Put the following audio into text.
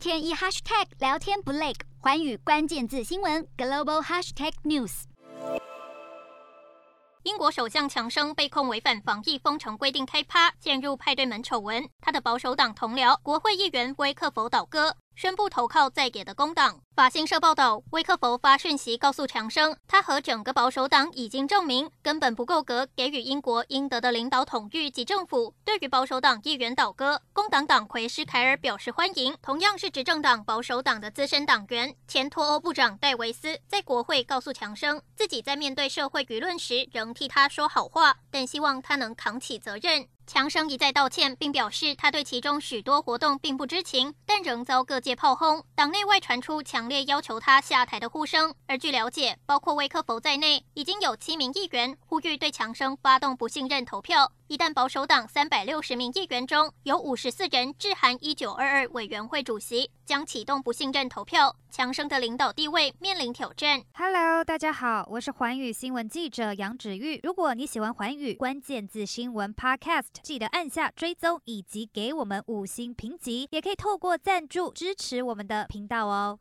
天一 hashtag 聊天不累，环宇关键字新闻 global hashtag news。英国首相强生被控违反防疫封城规定开趴，陷入派对门丑闻。他的保守党同僚国会议员威克佛倒戈。宣布投靠在野的工党。法新社报道，威克佛发讯息告诉强生，他和整个保守党已经证明根本不够格给予英国应得的领导统御及政府。对于保守党议员倒戈，工党党魁施凯尔表示欢迎。同样是执政党保守党的资深党员前脱欧部长戴维斯在国会告诉强生，自己在面对社会舆论时仍替他说好话，但希望他能扛起责任。强生一再道歉，并表示他对其中许多活动并不知情，但仍遭各界炮轰。党内外传出强烈要求他下台的呼声。而据了解，包括威克佛在内，已经有七名议员呼吁对强生发动不信任投票。一旦保守党三百六十名议员中有五十四人致函一九二二委员会主席，将启动不信任投票，强生的领导地位面临挑战。Hello，大家好，我是寰宇新闻记者杨芷玉。如果你喜欢寰宇关键字新闻 Podcast，记得按下追踪以及给我们五星评级，也可以透过赞助支持我们的频道哦。